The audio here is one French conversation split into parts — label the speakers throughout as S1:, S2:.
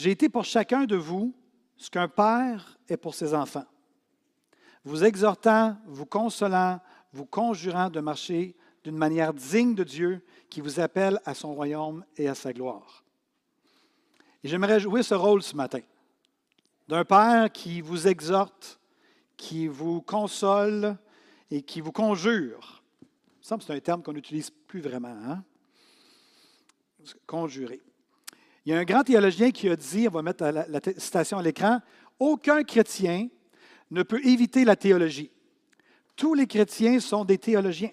S1: J'ai été pour chacun de vous ce qu'un père est pour ses enfants, vous exhortant, vous consolant, vous conjurant de marcher d'une manière digne de Dieu qui vous appelle à son royaume et à sa gloire. Et j'aimerais jouer ce rôle ce matin, d'un père qui vous exhorte, qui vous console et qui vous conjure. Il me semble que c'est un terme qu'on n'utilise plus vraiment. Hein? conjurer. Il y a un grand théologien qui a dit, on va mettre la, citation à l'écran, aucun chrétien ne peut éviter la théologie. Tous les chrétiens sont des théologiens.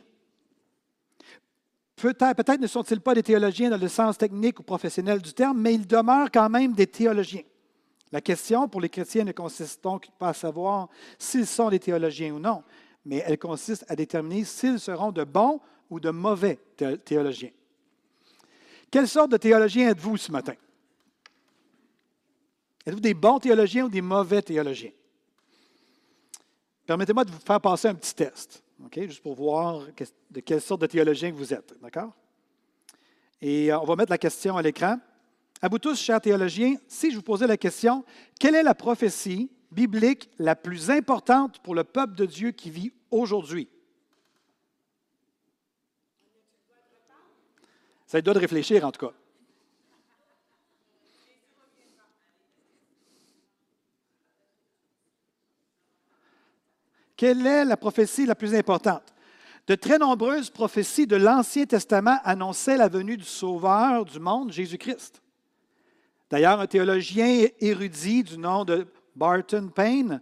S1: Peut-être, peut ne sont-ils pas des théologiens dans le sens technique ou professionnel du terme, mais ils demeurent quand même des théologiens. La question pour les chrétiens ne consiste donc pas à savoir s'ils sont des théologiens ou non, mais elle consiste à déterminer s'ils seront de bons ou de mauvais théologiens. Quelle sorte de théologien êtes-vous ce matin? Êtes-vous des bons théologiens ou des mauvais théologiens? Permettez-moi de vous faire passer un petit test, juste pour voir de quelle sorte de théologien vous êtes. D'accord? Et euh, on va mettre la question à l'écran. À vous tous, chers théologiens, si je vous posais la question, quelle est la prophétie biblique la plus importante pour le peuple de Dieu qui vit aujourd'hui? Ça doit de réfléchir, en tout cas. Quelle est la prophétie la plus importante? De très nombreuses prophéties de l'Ancien Testament annonçaient la venue du Sauveur du monde, Jésus-Christ. D'ailleurs, un théologien érudit du nom de Barton Payne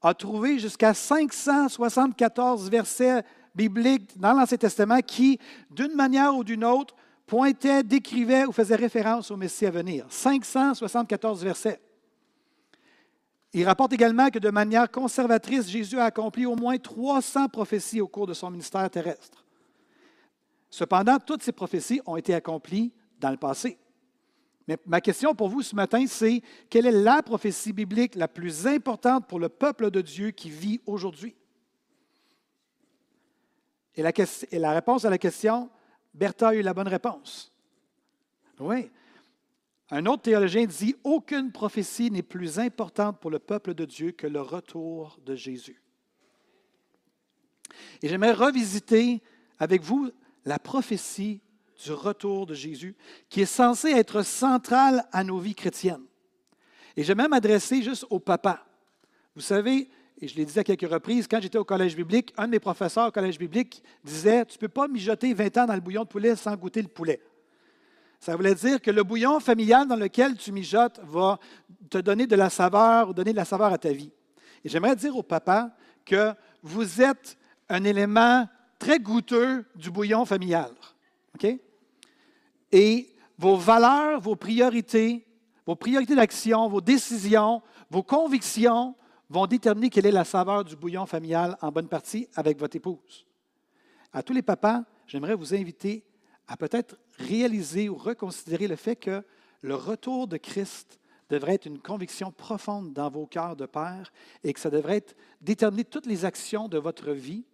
S1: a trouvé jusqu'à 574 versets bibliques dans l'Ancien Testament qui, d'une manière ou d'une autre, pointait, décrivait ou faisait référence au Messie à venir. 574 versets. Il rapporte également que de manière conservatrice, Jésus a accompli au moins 300 prophéties au cours de son ministère terrestre. Cependant, toutes ces prophéties ont été accomplies dans le passé. Mais ma question pour vous ce matin, c'est quelle est la prophétie biblique la plus importante pour le peuple de Dieu qui vit aujourd'hui? Et la, réponse à la question, Bertha a eu la bonne réponse. Oui. Un autre théologien dit Aucune prophétie n'est plus importante pour le peuple de Dieu que le retour de Jésus. Et j'aimerais revisiter avec vous la prophétie du retour de Jésus, qui est censée être centrale à nos vies chrétiennes. Et j'aimerais m'adresser juste au papa. Vous savez, et je l'ai dit à quelques reprises, quand j'étais au collège biblique, un de mes professeurs au collège biblique disait Tu ne peux pas mijoter 20 ans dans le bouillon de poulet sans goûter le poulet. Ça voulait dire que le bouillon familial dans lequel tu mijotes va te donner de la saveur ou donner de la saveur à ta vie. Et j'aimerais dire au papa que vous êtes un élément très goûteux du bouillon familial. OK? Et vos valeurs, vos priorités, vos priorités d'action, vos décisions, vos convictions, vont déterminer quelle est la saveur du bouillon familial en bonne partie avec votre épouse. À tous les papas, j'aimerais vous inviter à peut-être réaliser ou reconsidérer le fait que le retour de Christ devrait être une conviction profonde dans vos cœurs de père et que ça devrait déterminer toutes les actions de votre vie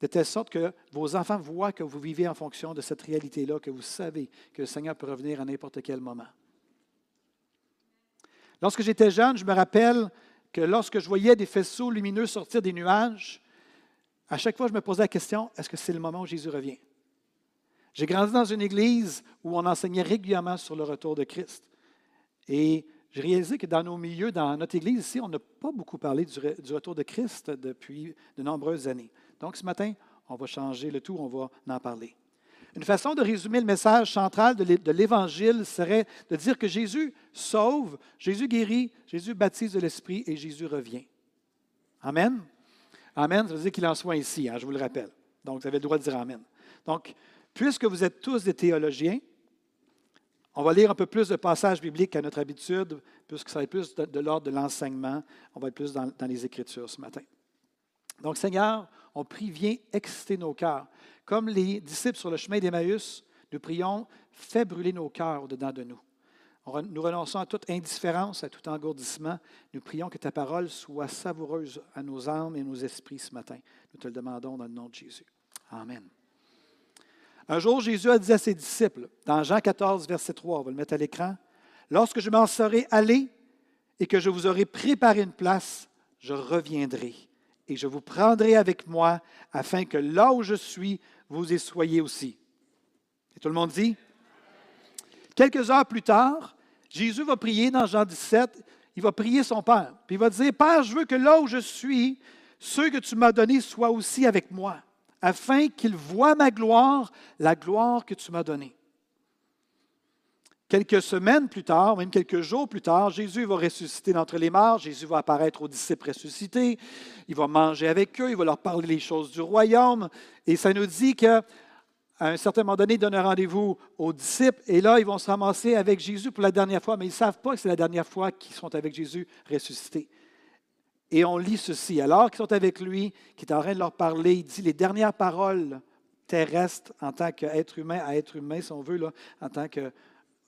S1: de telle sorte que vos enfants voient que vous vivez en fonction de cette réalité-là, que vous savez que le Seigneur peut revenir à n'importe quel moment. Lorsque j'étais jeune, je me rappelle que lorsque je voyais des faisceaux lumineux sortir des nuages, à chaque fois, je me posais la question, est-ce que c'est le moment où Jésus revient? J'ai grandi dans une église où on enseignait régulièrement sur le retour de Christ. Et j'ai réalisé que dans nos milieux, dans notre église ici, on n'a pas beaucoup parlé du, retour de Christ depuis de nombreuses années. Donc ce matin, on va changer le tout, on va en parler. Une façon de résumer le message central de l'Évangile serait de dire que Jésus sauve, Jésus guérit, Jésus baptise de l'Esprit et Jésus revient. Amen? Amen, ça veut dire qu'il en soit ici, hein, je vous le rappelle. Donc, vous avez le droit de dire Amen. Donc, puisque vous êtes tous des théologiens, On va lire un peu plus de passages bibliques qu'à notre habitude, puisque ça va être plus de, l'ordre de l'enseignement. On va être plus dans, dans, les Écritures ce matin. Donc, Seigneur, on prie, viens exciter nos cœurs. Comme les disciples sur le chemin d'Emmaüs, nous prions, fais brûler nos cœurs au-dedans de nous. Nous renonçons à toute indifférence, à tout engourdissement. Nous prions que ta parole soit savoureuse à nos âmes et nos esprits ce matin. Nous te le demandons dans le nom de Jésus. Amen. Un jour, Jésus a dit à ses disciples, dans Jean 14, verset 3, on va le mettre à l'écran, Lorsque je m'en serai allé et que je vous aurai préparé une place, je reviendrai et je vous prendrai avec moi afin que là où je suis, vous y soyez aussi. Et tout le monde dit? Quelques heures plus tard, Jésus va prier dans Jean 17, il va prier son Père. Puis il va dire, Père, je veux que là où je suis, ceux que tu m'as donnés soient aussi avec moi, afin qu'ils voient ma gloire, la gloire que tu m'as donnée. Quelques semaines plus tard, même quelques jours plus tard, Jésus va ressusciter d'entre les morts, Jésus va apparaître aux disciples ressuscités, il va manger avec eux, il va leur parler les choses du royaume, et ça nous dit que à un certain moment donné, il donne un rendez-vous aux disciples et là, ils vont se ramasser avec Jésus pour la dernière fois, mais ils ne savent pas que c'est la dernière fois qu'ils sont avec Jésus ressuscité. Et on lit ceci. Alors qu'ils sont avec lui, qui est en train de leur parler, il dit les dernières paroles terrestres en tant qu'être humain à être humain, si on veut, là, en tant que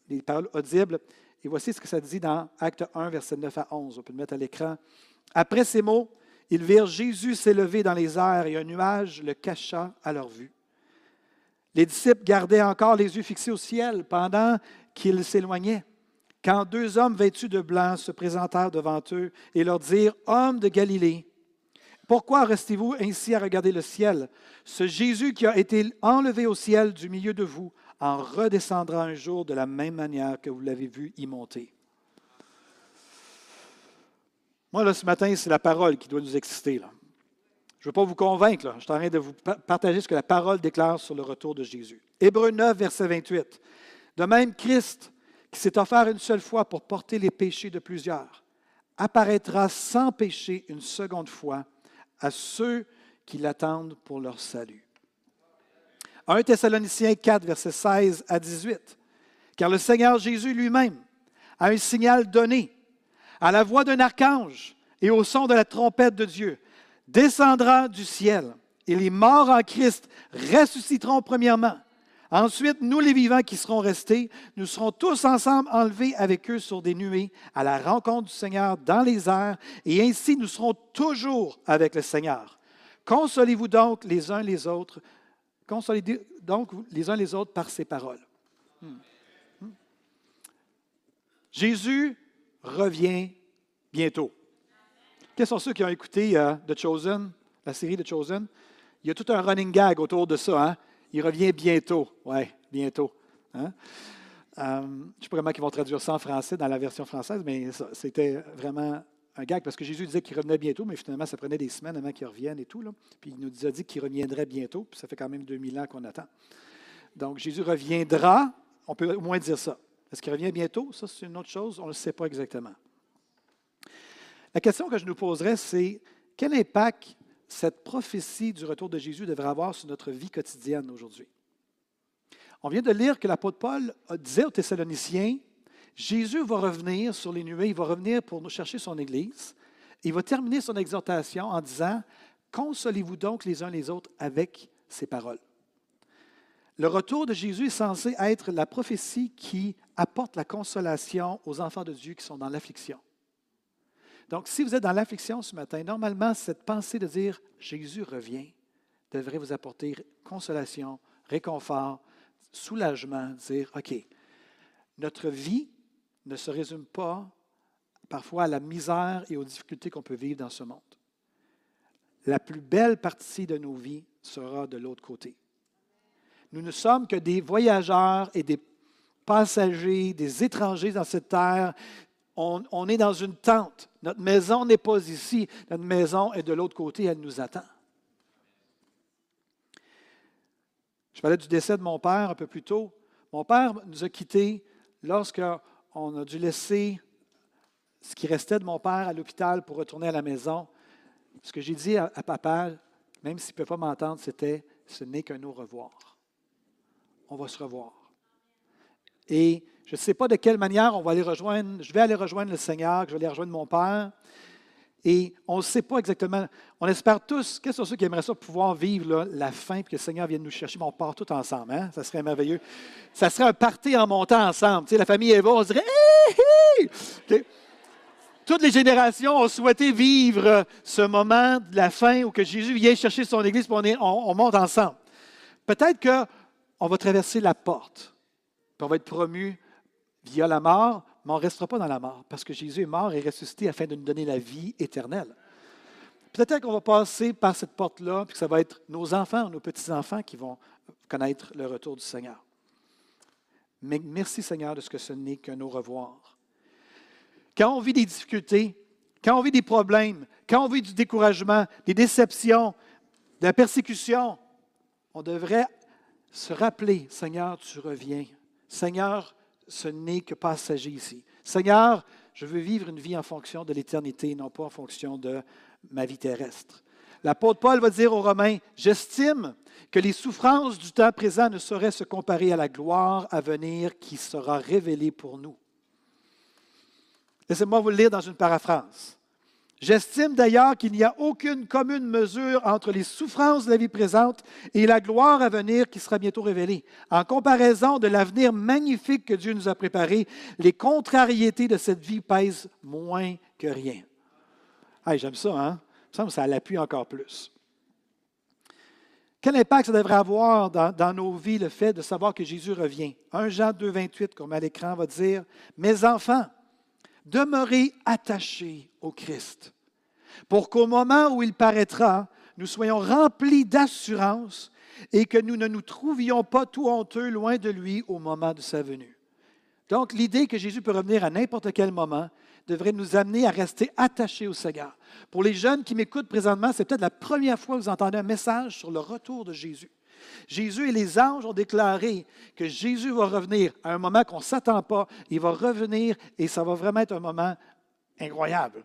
S1: les paroles audibles. Et voici ce que ça dit dans Acte 1, verset 9 à 11. On peut le mettre à l'écran. Après ces mots, ils virent Jésus s'élever dans les airs et un nuage le cacha à leur vue. Les disciples gardaient encore les yeux fixés au ciel pendant qu'ils s'éloignaient. Quand deux hommes vêtus de blanc se présentèrent devant eux et leur dirent Hommes de Galilée, pourquoi restez-vous ainsi à regarder le ciel? Ce Jésus qui a été enlevé au ciel du milieu de vous en redescendra un jour de la même manière que vous l'avez vu y monter. Moi, là, ce matin, c'est la parole qui doit nous exciter. Je ne veux pas vous convaincre, je suis en train de vous partager ce que la parole déclare sur le retour de Jésus. Hébreu 9, verset 28. De même, Christ, qui s'est offert une seule fois pour porter les péchés de plusieurs, apparaîtra sans péché une seconde fois à ceux qui l'attendent pour leur salut. 1 Thessaloniciens 4, verset 16 à 18. Car le Seigneur Jésus lui-même a un signal donné à la voix d'un archange et au son de la trompette de Dieu descendra du ciel et les morts en Christ ressusciteront premièrement. Ensuite, nous les vivants qui serons restés, nous serons tous ensemble enlevés avec eux sur des nuées à la rencontre du Seigneur dans les airs, et ainsi nous serons toujours avec le Seigneur. Consolez-vous donc les uns les autres, consolez donc les uns les autres par ces paroles. Hmm. Hmm. Jésus revient bientôt. Quels sont ceux qui ont écouté euh, The Chosen, la série The Chosen? Il y a tout un running gag autour de ça. Hein? Il revient bientôt. Oui, bientôt. Hein? Euh, je ne sais pas comment ils vont traduire ça en français dans la version française, mais c'était vraiment un gag parce que Jésus disait qu'il revenait bientôt, mais finalement, ça prenait des semaines avant qu'il revienne et tout. Puis il nous a dit qu'il reviendrait bientôt, puis ça fait quand même 2000 ans qu'on attend. Donc Jésus reviendra, on peut au moins dire ça. Est-ce qu'il revient bientôt? Ça, c'est une autre chose, on ne le sait pas exactement. La question que je nous poserais, c'est quel impact cette prophétie du retour de Jésus devrait avoir sur notre vie quotidienne aujourd'hui? On vient de lire que l'apôtre Paul disait aux Thessaloniciens, Jésus va revenir sur les nuées, il va revenir pour nous chercher son Église. Il va terminer son exhortation en disant, Consolez-vous donc les uns les autres avec ces paroles. Le retour de Jésus est censé être la prophétie qui apporte la consolation aux enfants de Dieu qui sont dans l'affliction. Donc, si vous êtes dans l'affliction ce matin, normalement, cette pensée de dire Jésus revient devrait vous apporter consolation, réconfort, soulagement, dire OK, notre vie ne se résume pas parfois à la misère et aux difficultés qu'on peut vivre dans ce monde. La plus belle partie de nos vies sera de l'autre côté. Nous ne sommes que des voyageurs et des passagers, des étrangers dans cette terre on, est dans une tente. Notre maison n'est pas ici. Notre maison est de l'autre côté. Elle nous attend. Je parlais du décès de mon père un peu plus tôt. Mon père nous a quittés lorsqu'on a dû laisser ce qui restait de mon père à l'hôpital pour retourner à la maison. Ce que j'ai dit à, papa, même s'il ne peut pas m'entendre, c'était ce n'est qu'un au revoir. On va se revoir. Et Je ne sais pas de quelle manière on va aller rejoindre, je vais aller rejoindre le Seigneur, que je vais aller rejoindre mon Père. Et on ne sait pas exactement. On espère tous, quels sont ceux qui aimeraient ça pouvoir vivre la fin et que le Seigneur vienne nous chercher, mais on part tous ensemble. Hein? Ça serait merveilleux. Ça serait un party en montant ensemble. Tu sais, la famille Eva, on dirait Hé, Toutes les générations ont souhaité vivre ce moment de la fin où que Jésus vient chercher son Église et on, monte ensemble. Peut-être qu'on va traverser la porte, puis on va être promu via la mort, mais on ne restera pas dans la mort, parce que Jésus est mort et ressuscité afin de nous donner la vie éternelle. Peut-être qu'on va passer par cette porte-là, puis que ça va être nos enfants, nos petits-enfants qui vont connaître le retour du Seigneur. Mais merci Seigneur de ce que ce n'est qu'un au revoir. Quand on vit des difficultés, quand on vit des problèmes, quand on vit du découragement, des déceptions, de la persécution, on devrait se rappeler, Seigneur, tu reviens. Seigneur, ce n'est que passager ici. Seigneur, je veux vivre une vie en fonction de l'éternité, non pas en fonction de ma vie terrestre. L'apôtre Paul va dire aux Romains, j'estime que les souffrances du temps présent ne sauraient se comparer à la gloire à venir qui sera révélée pour nous. Laissez-moi vous le lire dans une paraphrase. J'estime d'ailleurs qu'il n'y a aucune commune mesure entre les souffrances de la vie présente et la gloire à venir qui sera bientôt révélée. En comparaison de l'avenir magnifique que Dieu nous a préparé, les contrariétés de cette vie pèsent moins que rien. J'aime ça, hein? Ça, ça l'appuie encore plus. Quel impact ça devrait avoir dans, dans, nos vies le fait de savoir que Jésus revient? 1 Jean 2, 28, comme à l'écran, va dire Mes enfants, demeurez attachés au Christ, pour qu'au moment où il paraîtra, nous soyons remplis d'assurance et que nous ne nous trouvions pas tout honteux loin de lui au moment de sa venue. Donc, l'idée que Jésus peut revenir à n'importe quel moment devrait nous amener à rester attachés au Seigneur. Pour les jeunes qui m'écoutent présentement, c'est peut-être la première fois que vous entendez un message sur le retour de Jésus. Jésus et les anges ont déclaré que Jésus va revenir à un moment qu'on ne s'attend pas. Il va revenir et ça va vraiment être un moment incroyable.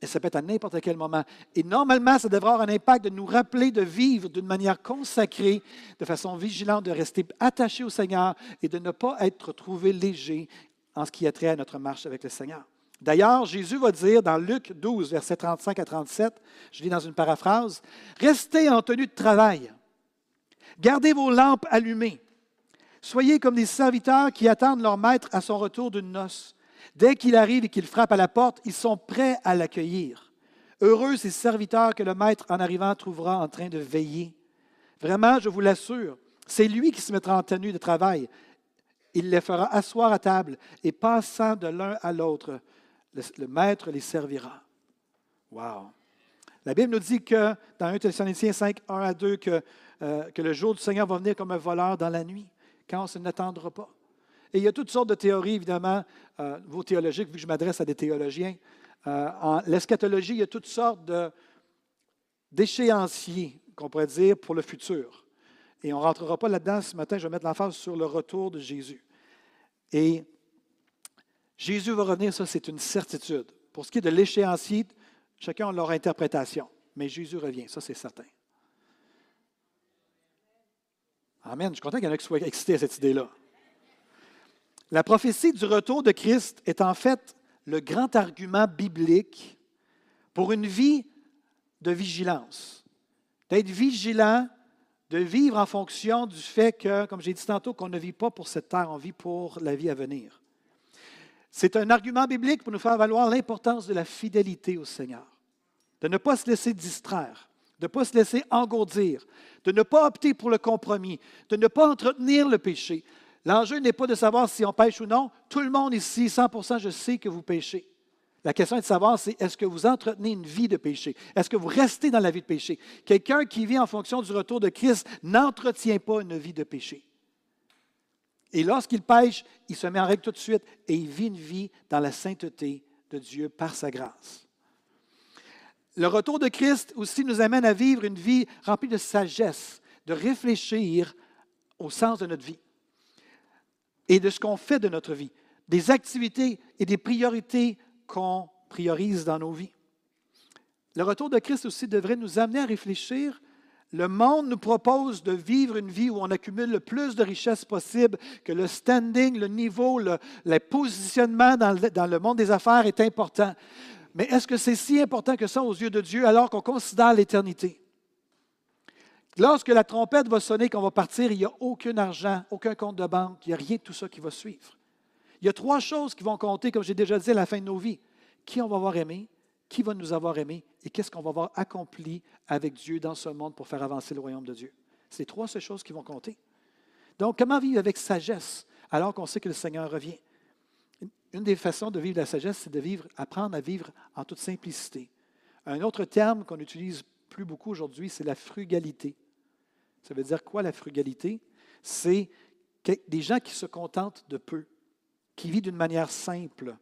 S1: Et ça peut être à n'importe quel moment. Et normalement, ça devrait avoir un impact de nous rappeler de vivre d'une manière consacrée, de façon vigilante, de rester attaché au Seigneur et de ne pas être trouvé léger en ce qui a trait à notre marche avec le Seigneur. D'ailleurs, Jésus va dire dans Luc 12, versets 35 à 37, je lis dans une paraphrase, Restez en tenue de travail Gardez vos lampes allumées. Soyez comme des serviteurs qui attendent leur maître à son retour d'une noce. Dès qu'il arrive et qu'il frappe à la porte, ils sont prêts à l'accueillir. Heureux ces serviteurs que le maître, en arrivant, trouvera en train de veiller. Vraiment, je vous l'assure, c'est lui qui se mettra en tenue de travail. Il les fera asseoir à table et passant de l'un à l'autre, le, maître les servira. Wow! La Bible nous dit que dans 1 Thessaloniciens 5, 1 à 2, que euh, que le jour du Seigneur va venir comme un voleur dans la nuit, quand on ne n'attendra pas. Et il y a toutes sortes de théories, évidemment, euh, vos théologiques, vu que je m'adresse à des théologiens. Euh, en l'eschatologie, il y a toutes sortes d'échéanciers, qu'on pourrait dire, pour le futur. Et on ne rentrera pas là-dedans ce matin, je vais mettre l'emphase sur le retour de Jésus. Et Jésus va revenir, ça c'est une certitude. Pour ce qui est de l'échéancier, chacun a leur interprétation. Mais Jésus revient, ça c'est certain. Amen. Je suis content qu'il y en ait qui soient excités à cette idée-là. La prophétie du retour de Christ est en fait le grand argument biblique pour une vie de vigilance. D'être vigilant, de vivre en fonction du fait que, comme j'ai dit tantôt, qu'on ne vit pas pour cette terre, on vit pour la vie à venir. C'est un argument biblique pour nous faire valoir l'importance de la fidélité au Seigneur, de ne pas se laisser distraire de ne pas se laisser engourdir, de ne pas opter pour le compromis, de ne pas entretenir le péché. L'enjeu n'est pas de savoir si on pêche ou non. Tout le monde ici, 100% je sais que vous péchez. La question est de savoir, c'est est-ce que vous entretenez une vie de péché? Est-ce que vous restez dans la vie de péché? Quelqu'un qui vit en fonction du retour de Christ n'entretient pas une vie de péché. Et lorsqu'il pêche, il se met en règle tout de suite et il vit une vie dans la sainteté de Dieu par sa grâce. Le retour de Christ aussi nous amène à vivre une vie remplie de sagesse, de réfléchir au sens de notre vie et de ce qu'on fait de notre vie, des activités et des priorités qu'on priorise dans nos vies. Le retour de Christ aussi devrait nous amener à réfléchir Le monde nous propose de vivre une vie où on accumule le plus de richesses possible, que le standing, le niveau, le, positionnement dans le, dans le monde des affaires est important. Mais est-ce que c'est si important que ça aux yeux de Dieu alors qu'on considère l'éternité? Lorsque la trompette va sonner, qu'on va partir, il n'y a aucun argent, aucun compte de banque, il n'y a rien de tout ça qui va suivre. Il y a trois choses qui vont compter, comme j'ai déjà dit, à la fin de nos vies. Qui on va avoir aimé, qui va nous avoir aimés et qu'est-ce qu'on va avoir accompli avec Dieu dans ce monde pour faire avancer le royaume de Dieu. C'est trois ces choses qui vont compter. Donc, comment vivre avec sagesse alors qu'on sait que le Seigneur revient? Une des façons de vivre la sagesse, c'est de vivre, apprendre à vivre en toute simplicité. Un autre terme qu'on utilise plus beaucoup aujourd'hui, c'est la frugalité. Ça veut dire quoi la frugalité? C'est des gens qui se contentent de peu, qui vivent d'une manière simple,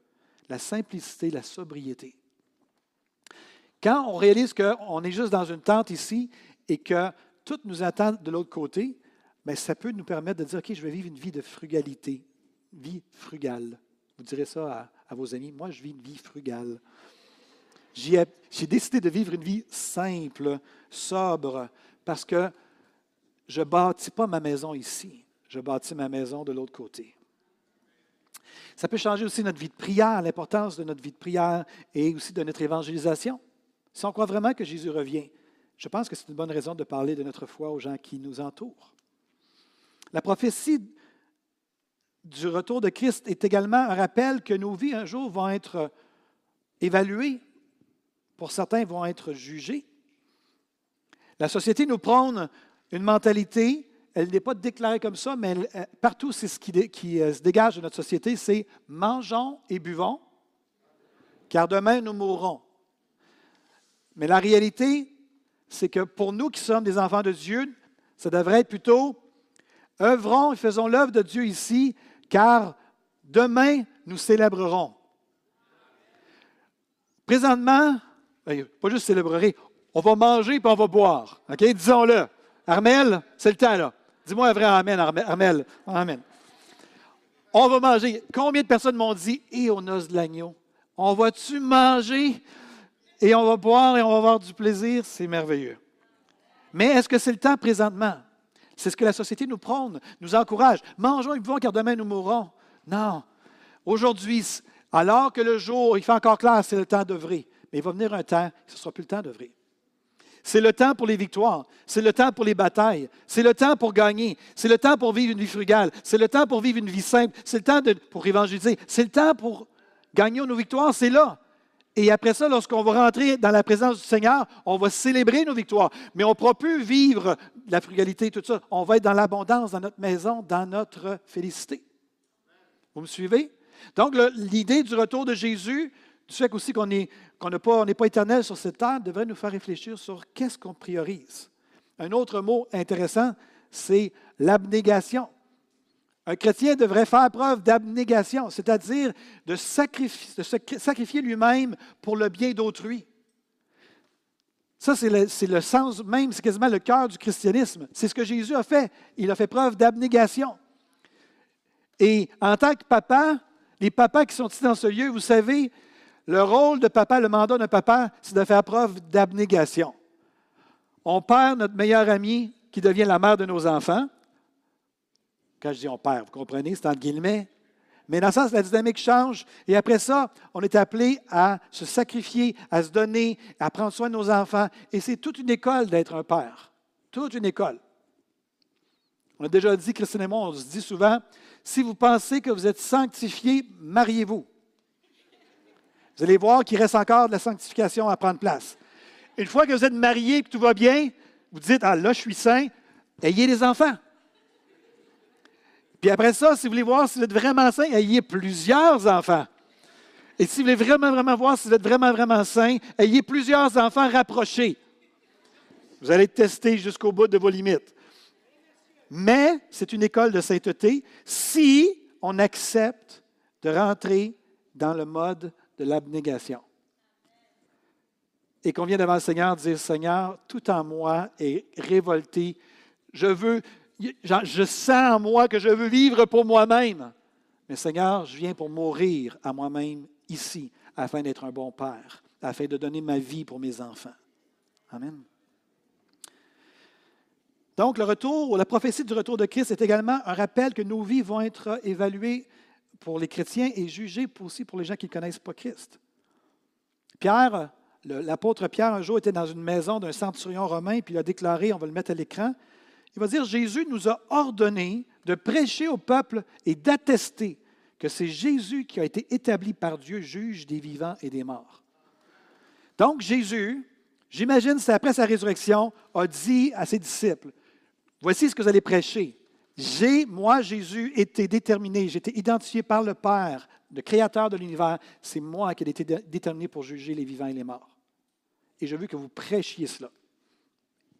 S1: la simplicité, la sobriété. Quand on réalise qu'on est juste dans une tente ici et que tout nous attend de l'autre côté, bien, ça peut nous permettre de dire, OK, je vais vivre une vie de frugalité, vie frugale. Vous direz ça à, vos amis, moi je vis une vie frugale. J'ai décidé de vivre une vie simple, sobre, parce que je ne bâtis pas ma maison ici, je bâtis ma maison de l'autre côté. Ça peut changer aussi notre vie de prière, l'importance de notre vie de prière et aussi de notre évangélisation. Si on croit vraiment que Jésus revient, je pense que c'est une bonne raison de parler de notre foi aux gens qui nous entourent. La prophétie du retour de Christ est également un rappel que nos vies un jour vont être évaluées, pour certains vont être jugées. La société nous prône une mentalité, elle n'est pas déclarée comme ça, mais partout c'est ce qui, euh, se dégage de notre société, c'est mangeons et buvons, car demain nous mourrons. Mais la réalité, c'est que pour nous qui sommes des enfants de Dieu, ça devrait être plutôt œuvrons et faisons l'œuvre de Dieu ici, car demain nous célébrerons. Présentement, ben, pas juste célébrer, on va manger puis on va boire. OK? Disons-le. Armel, c'est le temps là. Dis-moi un vrai Amen, Armel. Amen. On va manger. Combien de personnes m'ont dit, et on os de l'agneau? On va-tu manger? et on va boire et on va avoir du plaisir, c'est merveilleux. Mais est-ce que c'est le temps présentement? C'est ce que la société nous prône, nous encourage. Mangeons et buvons car demain nous mourrons. Non. Aujourd'hui, alors que le jour, il fait encore clair, c'est le temps d'œuvrer. Mais il va venir un temps, ce ne sera plus le temps d'œuvrer. C'est le temps pour les victoires. C'est le temps pour les batailles. C'est le temps pour gagner. C'est le temps pour vivre une vie frugale. C'est le temps pour vivre une vie simple. C'est le temps pour évangéliser. C'est le temps pour gagner nos victoires. C'est là. Et après ça, lorsqu'on va rentrer dans la présence du Seigneur, on va célébrer nos victoires. Mais on ne pourra plus vivre la frugalité, tout ça. On va être dans l'abondance, dans notre maison, dans notre félicité. Vous me suivez? Donc, l'idée du retour de Jésus, du fait aussi qu'on n'est pas, pas éternel sur cette terre, devrait nous faire réfléchir sur qu'est-ce qu'on priorise. Un autre mot intéressant, c'est l'abnégation. Un chrétien devrait faire preuve d'abnégation, c'est-à-dire de, sacrifier, lui-même pour le bien d'autrui. Ça, c'est le, sens même, c'est quasiment le cœur du christianisme. C'est ce que Jésus a fait. Il a fait preuve d'abnégation. Et en tant que papa, les papas qui sont ici dans ce lieu, vous savez, le rôle de papa, le mandat d'un papa, c'est de faire preuve d'abnégation. On perd notre meilleur ami qui devient la mère de nos enfants. Quand je dis on perd, vous comprenez, c'est entre guillemets. Mais dans le sens, la dynamique change. Et après ça, on est appelé à se sacrifier, à se donner, à prendre soin de nos enfants. Et c'est toute une école d'être un père. Toute une école. On a déjà dit, Christine et moi, on se dit souvent, si vous pensez que vous êtes sanctifié, mariez-vous. Vous allez voir qu'il reste encore de la sanctification à prendre place. Une fois que vous êtes marié et que tout va bien, vous dites, ah là, je suis saint, ayez des enfants. Puis après ça, si vous voulez voir si vous êtes vraiment saint, ayez plusieurs enfants. Et si vous voulez vraiment, vraiment voir si vous êtes vraiment, vraiment saint, ayez plusieurs enfants rapprochés. Vous allez tester jusqu'au bout de vos limites. Mais c'est une école de sainteté si on accepte de rentrer dans le mode de l'abnégation. Et qu'on vient devant le Seigneur dire, Seigneur, tout en moi est révolté. Je veux, je sens en moi que je veux vivre pour moi-même. Mais Seigneur, je viens pour mourir à moi-même ici, afin d'être un bon père, afin de donner ma vie pour mes enfants. Amen. Donc, le retour, la prophétie du retour de Christ est également un rappel que nos vies vont être évaluées pour les chrétiens et jugées aussi pour les gens qui ne connaissent pas Christ. Pierre, l'apôtre Pierre, un jour était dans une maison d'un centurion romain, puis il a déclaré, on va le mettre à l'écran, il va dire, Jésus nous a ordonné de prêcher au peuple et d'attester que c'est Jésus qui a été établi par Dieu juge des vivants et des morts. Donc Jésus, j'imagine c'est après sa résurrection, a dit à ses disciples, voici ce que vous allez prêcher. J'ai, moi, Jésus, été déterminé, j'ai été identifié par le Père, le Créateur de l'univers. C'est moi qui ai été déterminé pour juger les vivants et les morts. Et je veux que vous prêchiez cela.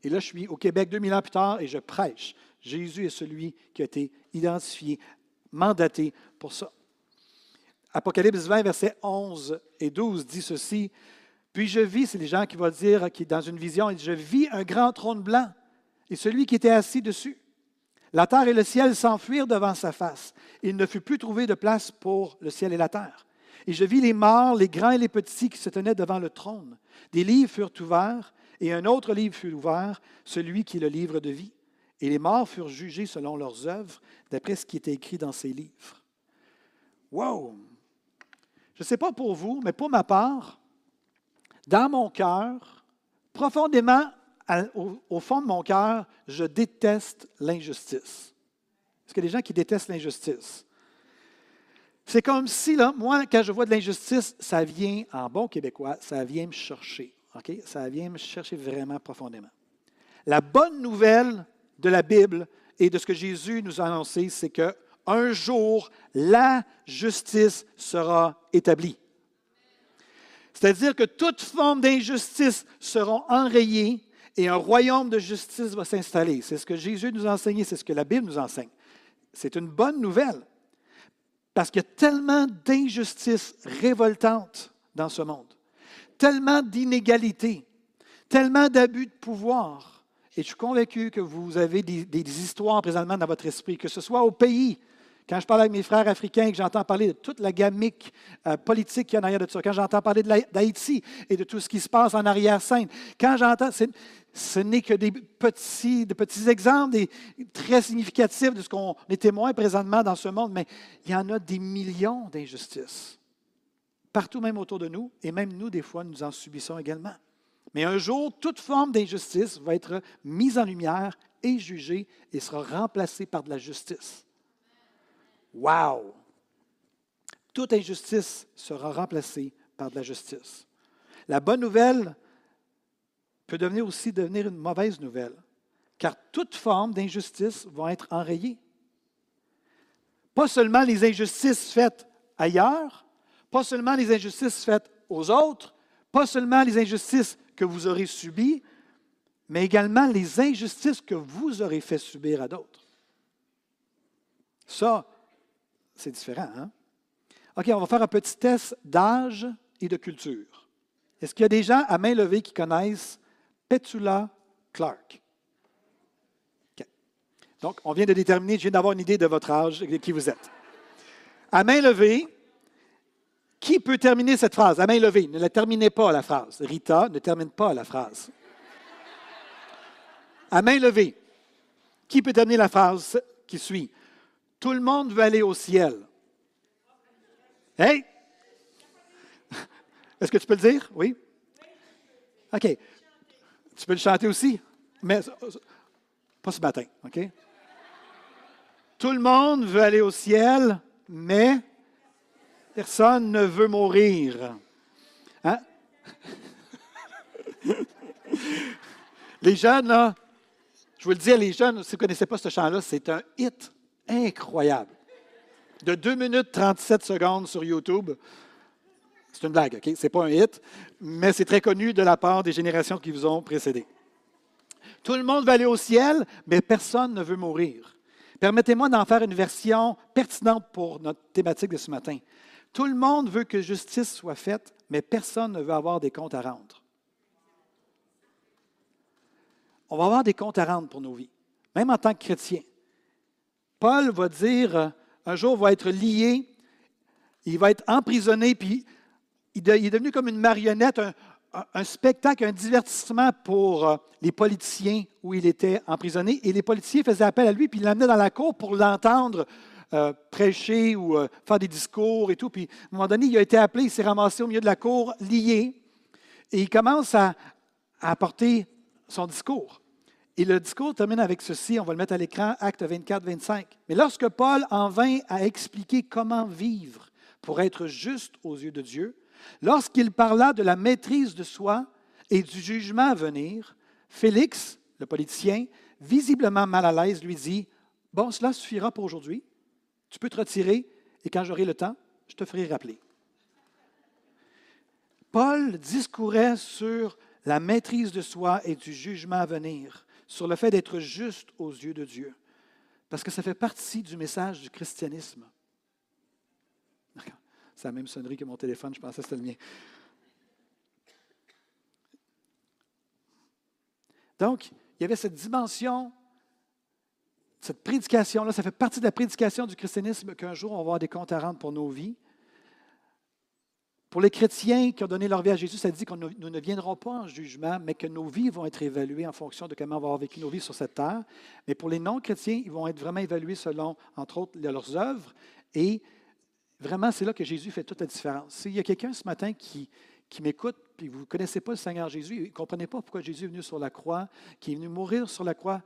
S1: Et là, je suis au Québec 2000 ans plus tard et je prêche. Jésus est celui qui a été identifié, mandaté pour ça. Apocalypse 20, versets 11 et 12 dit ceci. Puis je vis, c'est les gens qui vont dire, qui dans une vision, je vis un grand trône blanc et celui qui était assis dessus. La terre et le ciel s'enfuirent devant sa face. Il ne fut plus trouvé de place pour le ciel et la terre. Et je vis les morts, les grands et les petits qui se tenaient devant le trône. Des livres furent ouverts, et un autre livre fut ouvert, celui qui est le livre de vie. Et les morts furent jugés selon leurs œuvres, d'après ce qui était écrit dans ces livres. Wow! Je ne sais pas pour vous, mais pour ma part, dans mon cœur, profondément, au, fond de mon cœur, je déteste l'injustice. Est-ce qu'il y gens qui détestent l'injustice? C'est comme si, là, moi, quand je vois de l'injustice, ça vient, en bon québécois, ça vient me chercher. Ça vient me chercher vraiment profondément. La bonne nouvelle de la Bible et de ce que Jésus nous a annoncé, c'est que un jour, la justice sera établie. C'est-à-dire que toute forme d'injustice sera enrayée et un royaume de justice va s'installer. C'est ce que Jésus nous a enseigné, c'est ce que la Bible nous enseigne. C'est une bonne nouvelle parce qu'il y a tellement d'injustices révoltantes dans ce monde, tellement d'inégalités, tellement d'abus de pouvoir. Et je suis convaincu que vous avez des, histoires présentement dans votre esprit, que ce soit au pays, quand je parle avec mes frères africains, que j'entends parler de toute la gamique euh, politique qui y a en arrière de ça, quand j'entends parler d'Haïti et de tout ce qui se passe en arrière-scène, quand j'entends, ce n'est que des petits, de petits exemples des, très significatifs de ce qu'on est témoin présentement dans ce monde, mais il y en a des millions d'injustices, partout même autour de nous, et même nous, des fois, nous en subissons également. Mais un jour, toute forme d'injustice va être mise en lumière et jugée et sera remplacée par de la justice. Wow! Toute injustice sera remplacée par de la justice. La bonne nouvelle peut devenir aussi devenir une mauvaise nouvelle, car toute forme d'injustice va être enrayée. Pas seulement les injustices faites ailleurs, pas seulement les injustices faites aux autres, pas seulement les injustices que vous aurez subies, mais également les injustices que vous aurez fait subir à d'autres. Ça, c'est différent. Hein? OK, on va faire un petit test d'âge et de culture. Est-ce qu'il y a des gens à main levée qui connaissent Petula Clark? Donc, on vient de déterminer, je viens d'avoir une idée de votre âge et de qui vous êtes. À main levée, qui peut terminer cette phrase? À main levée. Ne la terminez pas, la phrase. Rita, ne termine pas la phrase. À main levée. Qui peut terminer la phrase qui suit? Tout le monde veut aller au ciel. Hey! Est-ce que tu peux le dire? Oui? OK. Tu peux le chanter aussi, mais pas ce matin, OK? Tout le monde veut aller au ciel, mais Personne ne veut mourir. Hein? les jeunes, là, je vous le dis, les jeunes, si vous ne connaissez pas ce chant-là, c'est un hit incroyable. De 2 minutes 37 secondes sur YouTube. C'est une blague, OK? Ce n'est pas un hit, mais c'est très connu de la part des générations qui vous ont précédé. Tout le monde va aller au ciel, mais personne ne veut mourir. Permettez-moi d'en faire une version pertinente pour notre thématique de ce matin. Tout le monde veut que justice soit faite, mais personne ne veut avoir des comptes à rendre. On va avoir des comptes à rendre pour nos vies, même en tant que chrétien. Paul va dire, euh, un jour, va être lié, il va être emprisonné, puis il est devenu comme une marionnette, un spectacle, un divertissement pour euh, les politiciens où il était emprisonné. Et les politiciens faisaient appel à lui, puis il l'amenaient dans la cour pour l'entendre euh, prêcher ou euh, faire des discours et tout. Puis à un moment donné, il a été appelé, il s'est ramassé au milieu de la cour, lié, et il commence à, à apporter son discours. Et le discours termine avec ceci, on va le mettre à l'écran, acte 24-25. Mais lorsque Paul en vint à expliquer comment vivre pour être juste aux yeux de Dieu, Lorsqu'il parla de la maîtrise de soi et du jugement à venir, Félix, le politicien, visiblement mal à l'aise, lui dit, Bon, cela suffira pour aujourd'hui. Tu peux te retirer et quand j'aurai le temps, je te ferai rappeler. Paul discourait sur la maîtrise de soi et du jugement à venir, sur le fait d'être juste aux yeux de Dieu, parce que ça fait partie du message du christianisme. C'est la même sonnerie que mon téléphone, je pensais que c'était le mien. Donc, il y avait cette dimension, cette prédication-là, ça fait partie de la prédication du christianisme qu'un jour on va avoir des comptes à rendre pour nos vies. Pour les chrétiens qui ont donné leur vie à Jésus, ça dit que nous ne viendrons pas en jugement, mais que nos vies vont être évaluées en fonction de comment on va avoir vécu nos vies sur cette terre. Mais pour les non-chrétiens, ils vont être vraiment évalués selon, entre autres, leurs œuvres et Vraiment, c'est là que Jésus fait toute la différence. S'il y a quelqu'un ce matin qui, qui m'écoute, puis vous ne connaissez pas le Seigneur Jésus, vous ne comprenez pas pourquoi Jésus est venu sur la croix, qui est venu mourir sur la croix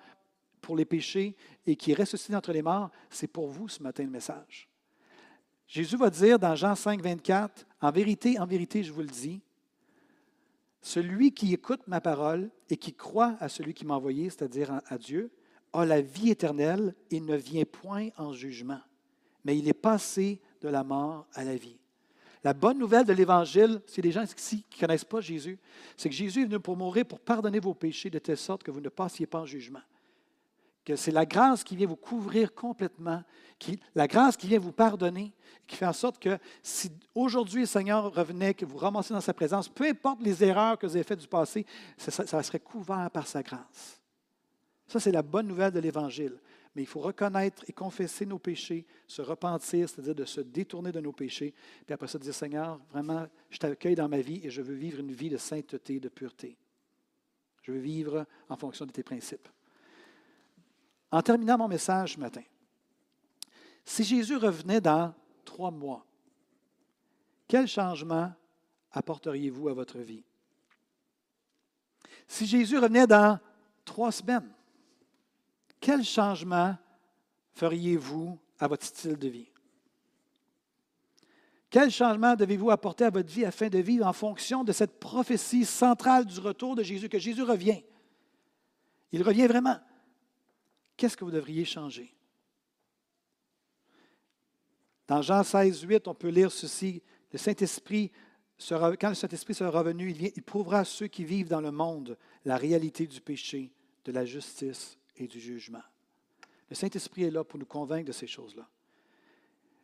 S1: pour les péchés et qui est ressuscité entre les morts, c'est pour vous ce matin le message. Jésus va dire dans Jean 5, 24, En vérité, en vérité, je vous le dis, celui qui écoute ma parole et qui croit à celui qui m'a envoyé, c'est-à-dire à Dieu, a la vie éternelle et ne vient point en jugement, mais il est passé de la mort à la vie. La bonne nouvelle de l'Évangile, c'est les gens ici qui ne connaissent pas Jésus, c'est que Jésus est venu pour mourir, pour pardonner vos péchés de telle sorte que vous ne passiez pas en jugement. Que c'est la grâce qui vient vous couvrir complètement, qui, la grâce qui vient vous pardonner, qui fait en sorte que si aujourd'hui le Seigneur revenait, que vous ramassez dans sa présence, peu importe les erreurs que vous avez faites du passé, ça, ça serait couvert par sa grâce. Ça, c'est la bonne nouvelle de l'Évangile mais il faut reconnaître et confesser nos péchés, se repentir, c'est-à-dire de se détourner de nos péchés, puis après ça dire, Seigneur, vraiment, je t'accueille dans ma vie et je veux vivre une vie de sainteté, de pureté. Je veux vivre en fonction de tes principes. En terminant mon message ce matin, si Jésus revenait dans trois mois, quel changement apporteriez-vous à votre vie? Si Jésus revenait dans trois semaines, quel changement feriez-vous à votre style de vie? Quel changement devez-vous apporter à votre vie afin de vivre en fonction de cette prophétie centrale du retour de Jésus, que Jésus revient? Il revient vraiment. Qu'est-ce que vous devriez changer? Dans Jean 16, 8, on peut lire ceci. Le Saint-Esprit, quand le Saint-Esprit sera revenu, il, prouvera à ceux qui vivent dans le monde la réalité du péché, de la justice et du jugement. Le Saint-Esprit est là pour nous convaincre de ces choses-là.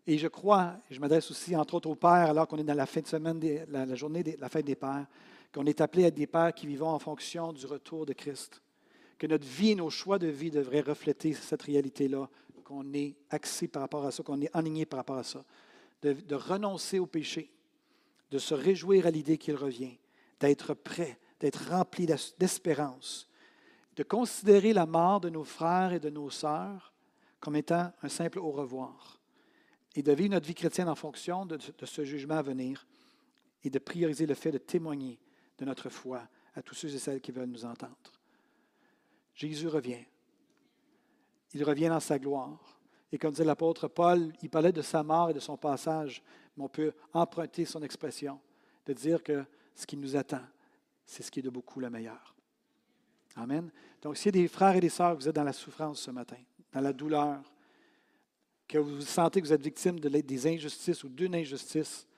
S1: Et je crois, je m'adresse aussi entre autres aux pères, alors qu'on est dans la fin de semaine, la, journée de la fête des pères, qu'on est appelé à être des pères qui vivons en fonction du retour de Christ. Que notre vie, nos choix de vie devraient refléter cette réalité-là, qu'on est axé par rapport à ça, qu'on est aligné par rapport à ça. De, de renoncer au péché, de se réjouir à l'idée qu'il revient, d'être prêt, d'être rempli d'espérance, de considérer la mort de nos frères et de nos sœurs comme étant un simple au revoir et de vivre notre vie chrétienne en fonction de, ce jugement à venir et de prioriser le fait de témoigner de notre foi à tous ceux et celles qui veulent nous entendre. Jésus revient. Il revient dans sa gloire. Et comme disait l'apôtre Paul, il parlait de sa mort et de son passage, mais on peut emprunter son expression, de dire que ce qui nous attend, c'est ce qui est de beaucoup le meilleur. Amen. Donc, s'il y a des frères et des sœurs, vous êtes dans la souffrance ce matin, dans la douleur, que vous sentez que vous êtes victime de, des injustices ou d'une injustice,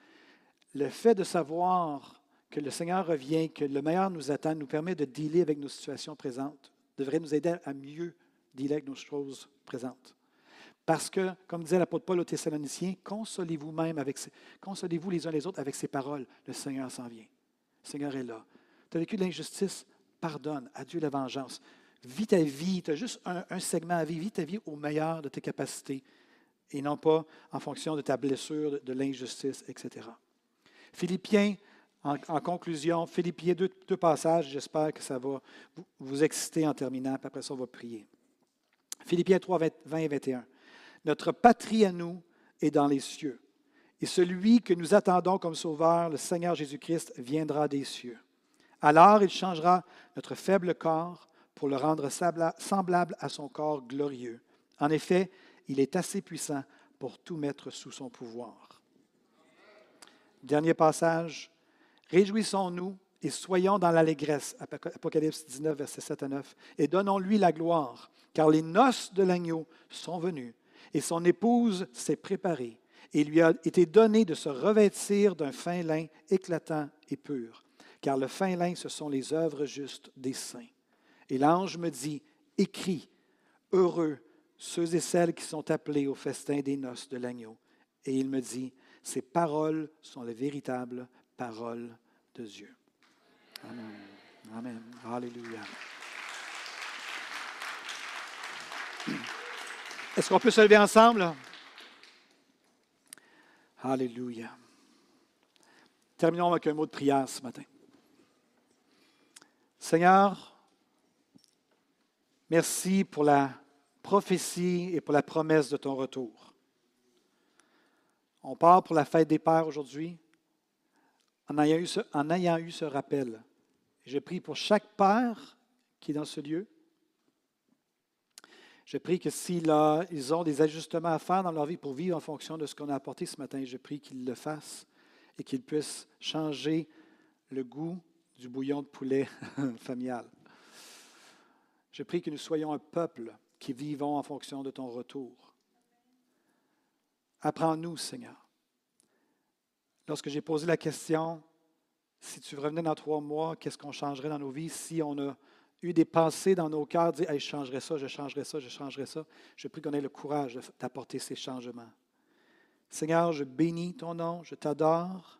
S1: le fait de savoir que le Seigneur revient, que le meilleur nous attend, nous permet de dealer avec nos situations présentes, devrait nous aider à mieux dealer avec nos choses présentes. Parce que, comme disait l'apôtre Paul aux Thessaloniciens, consolez-vous même avec consolez-vous les uns les autres avec ces paroles. Le Seigneur s'en vient. Le Seigneur est là. Tu as vécu de l'injustice, pardonne, à Dieu la vengeance. Vis ta vie, tu as juste un, segment à vivre, vis ta vie au meilleur de tes capacités et non pas en fonction de ta blessure, de, l'injustice, etc. Philippiens, en, conclusion, Philippiens, deux, deux passages, j'espère que ça va vous, vous, exciter en terminant, puis après ça, on va prier. Philippiens 3, 20 et 21. Notre patrie à nous est dans les cieux, et celui que nous attendons comme sauveur, le Seigneur Jésus-Christ, viendra des cieux. Alors il changera notre faible corps pour le rendre semblable à son corps glorieux. En effet, il est assez puissant pour tout mettre sous son pouvoir. Dernier passage. Réjouissons-nous et soyons dans l'allégresse. Apocalypse 19, versets 7 à 9. Et donnons-lui la gloire, car les noces de l'agneau sont venues et son épouse s'est préparée. Et lui a été donné de se revêtir d'un fin lin éclatant et pur, car le fin lin, ce sont les œuvres justes des saints. Et l'ange me dit, écris, heureux ceux et celles qui sont appelés au festin des noces de l'agneau. Et il me dit, ces paroles sont les véritables paroles de Dieu. Amen. Amen. Alléluia. Est-ce qu'on peut se lever ensemble? Alléluia. Terminons avec un mot de prière ce matin. Seigneur, merci pour la prophétie et pour la promesse de ton retour. On part pour la fête des Pères aujourd'hui en ayant eu ce, rappel. Je prie pour chaque Père qui est dans ce lieu. Je prie que s'ils ils ont des ajustements à faire dans leur vie pour vivre en fonction de ce qu'on a apporté ce matin, je prie qu'ils le fassent et qu'ils puissent changer le goût du bouillon de poulet familial. Je prie que nous soyons un peuple qui vivons en fonction de ton retour. Apprends-nous, Seigneur. Lorsque j'ai posé la question, si tu revenais dans trois mois, qu'est-ce qu'on changerait dans nos vies si on a eu des pensées dans nos cœurs, dire je changerais ça, je changerais ça, je changerais ça. Je prie qu'on ait le courage d'apporter ces changements. Seigneur, je bénis ton nom, je t'adore.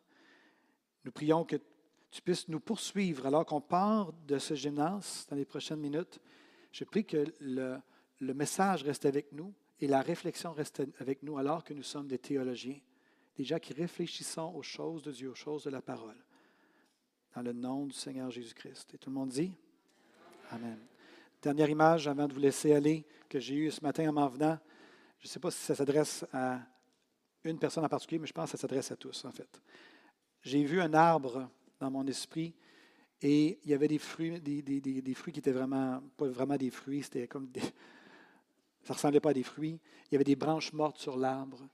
S1: Nous prions que tu puisses nous poursuivre alors qu'on part de ce gymnase dans les prochaines minutes. Je prie que le, le message reste avec nous et la réflexion reste avec nous alors que nous sommes des théologiens, des gens qui réfléchissons aux choses de Dieu, aux choses de la parole. Dans le nom du Seigneur Jésus-Christ. Et tout le monde dit? Amen. Dernière image avant de vous laisser aller que j'ai eue ce matin en m'en venant. Je ne sais pas si ça s'adresse à une personne en particulier, mais je pense que ça s'adresse à tous, en fait. J'ai vu un arbre dans mon esprit et il y avait des fruits, des, des, des fruits qui étaient vraiment, pas vraiment des fruits, c'était comme des, ça ne ressemblait pas à des fruits. Il y avait des branches mortes sur l'arbre.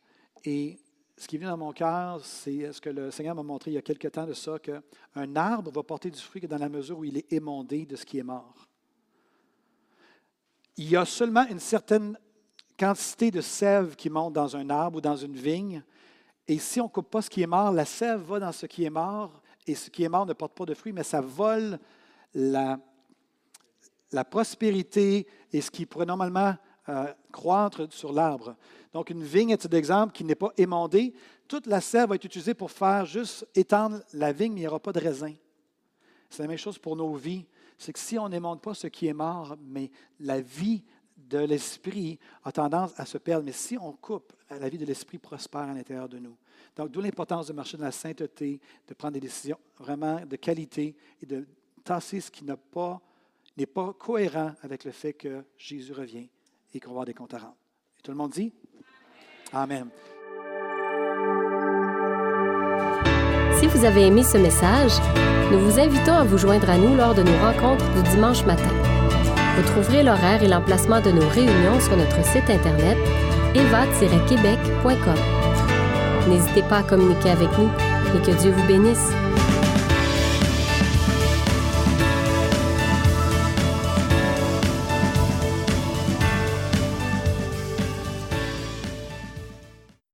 S1: Et ce qui vient dans mon cœur, c'est ce que le Seigneur m'a montré il y a quelque temps de ça, qu'un arbre va porter du fruit que dans la mesure où il est émondé de ce qui est mort? Il y a seulement une certaine quantité de sève qui monte dans un arbre ou dans une vigne. Et si on ne coupe pas ce qui est mort, la sève va dans ce qui est mort, et ce qui est mort ne porte pas de fruits, mais ça vole la prospérité et ce qui pourrait normalement croître sur l'arbre. Donc, une vigne est un exemple qui n'est pas émondée. Toute la sève va être utilisée pour faire juste étendre la vigne, mais il n'y aura pas de raisin. C'est la même chose pour nos vies. C'est que si on n'émonde pas ce qui est mort, mais la vie de l'esprit a tendance à se perdre. Mais si on coupe, la vie de l'esprit prospère à l'intérieur de nous. Donc, d'où l'importance de marcher dans la sainteté, de prendre des décisions vraiment de qualité et de tasser ce qui n'est pas cohérent avec le fait que Jésus revient et qu'on va avoir des comptes à rendre. Et tout le monde dit? Amen.
S2: Si vous avez aimé ce message, nous vous invitons à vous joindre à nous lors de nos rencontres du dimanche matin. Vous trouverez l'horaire et l'emplacement de nos réunions sur notre site internet eva-québec.com. N'hésitez pas à communiquer avec nous et que Dieu vous bénisse.